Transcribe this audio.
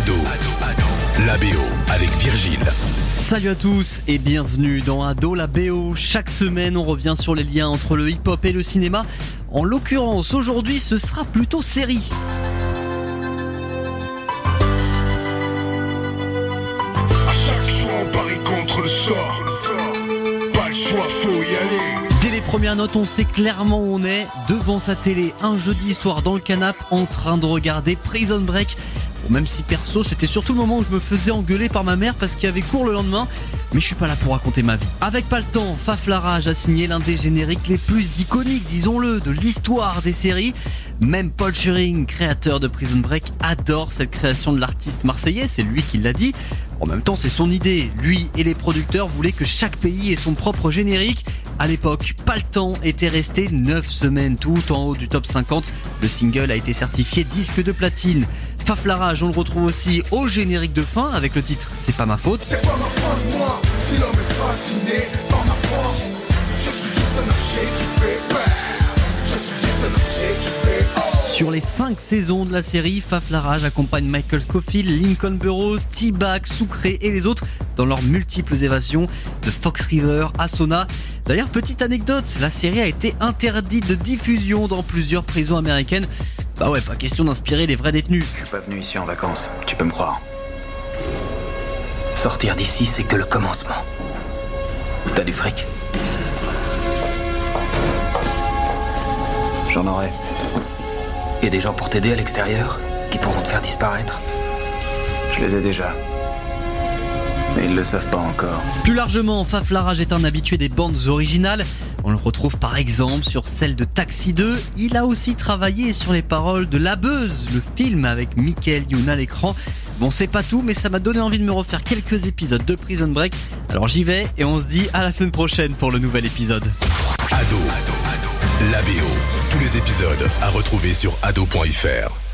Ado, la BO avec Virgile. Salut à tous et bienvenue dans Ado la BO. Chaque semaine, on revient sur les liens entre le hip-hop et le cinéma. En l'occurrence, aujourd'hui, ce sera plutôt série. À chaque fois, on parie contre le sort. Pas le choix, faut y aller. Dès les premières notes, on sait clairement où on est, devant sa télé, un jeudi soir dans le canap, en train de regarder Prison Break. Même si perso, c'était surtout le moment où je me faisais engueuler par ma mère parce qu'il y avait cours le lendemain. Mais je suis pas là pour raconter ma vie. Avec pas le temps, Faf a signé l'un des génériques les plus iconiques, disons-le, de l'histoire des séries. Même Paul Schering, créateur de Prison Break, adore cette création de l'artiste marseillais, c'est lui qui l'a dit. En même temps, c'est son idée. Lui et les producteurs voulaient que chaque pays ait son propre générique. À l'époque, pas le temps était resté 9 semaines tout en haut du top 50. Le single a été certifié disque de platine. Faf Larage, on le retrouve aussi au générique de fin avec le titre C'est pas ma faute. C'est pas ma faute, moi, si l'homme est fasciné par ma force. Je suis juste un objet qui fait peur. Je suis juste un objet qui fait. Sur les 5 saisons de la série, Faf Larage accompagne Michael Scofield, Lincoln Burrows, T-Bag, Sucré et les autres dans leurs multiples évasions de Fox River à Sona. D'ailleurs, petite anecdote, la série a été interdite de diffusion dans plusieurs prisons américaines. Bah ouais, pas question d'inspirer les vrais détenus. Je suis pas venu ici en vacances, tu peux me croire. Sortir d'ici, c'est que le commencement. T'as du fric J'en aurai. Et des gens pour t'aider à l'extérieur qui pourront te faire disparaître? Je les ai déjà. Mais ils le savent pas encore. Plus largement, Faf Larage est un habitué des bandes originales. On le retrouve par exemple sur celle de Taxi 2. Il a aussi travaillé sur les paroles de La Beuse, le film avec Michael Youn à l'écran. Bon, c'est pas tout, mais ça m'a donné envie de me refaire quelques épisodes de Prison Break. Alors j'y vais et on se dit à la semaine prochaine pour le nouvel épisode. Ado, la BO. Tous les épisodes à retrouver sur ado.fr.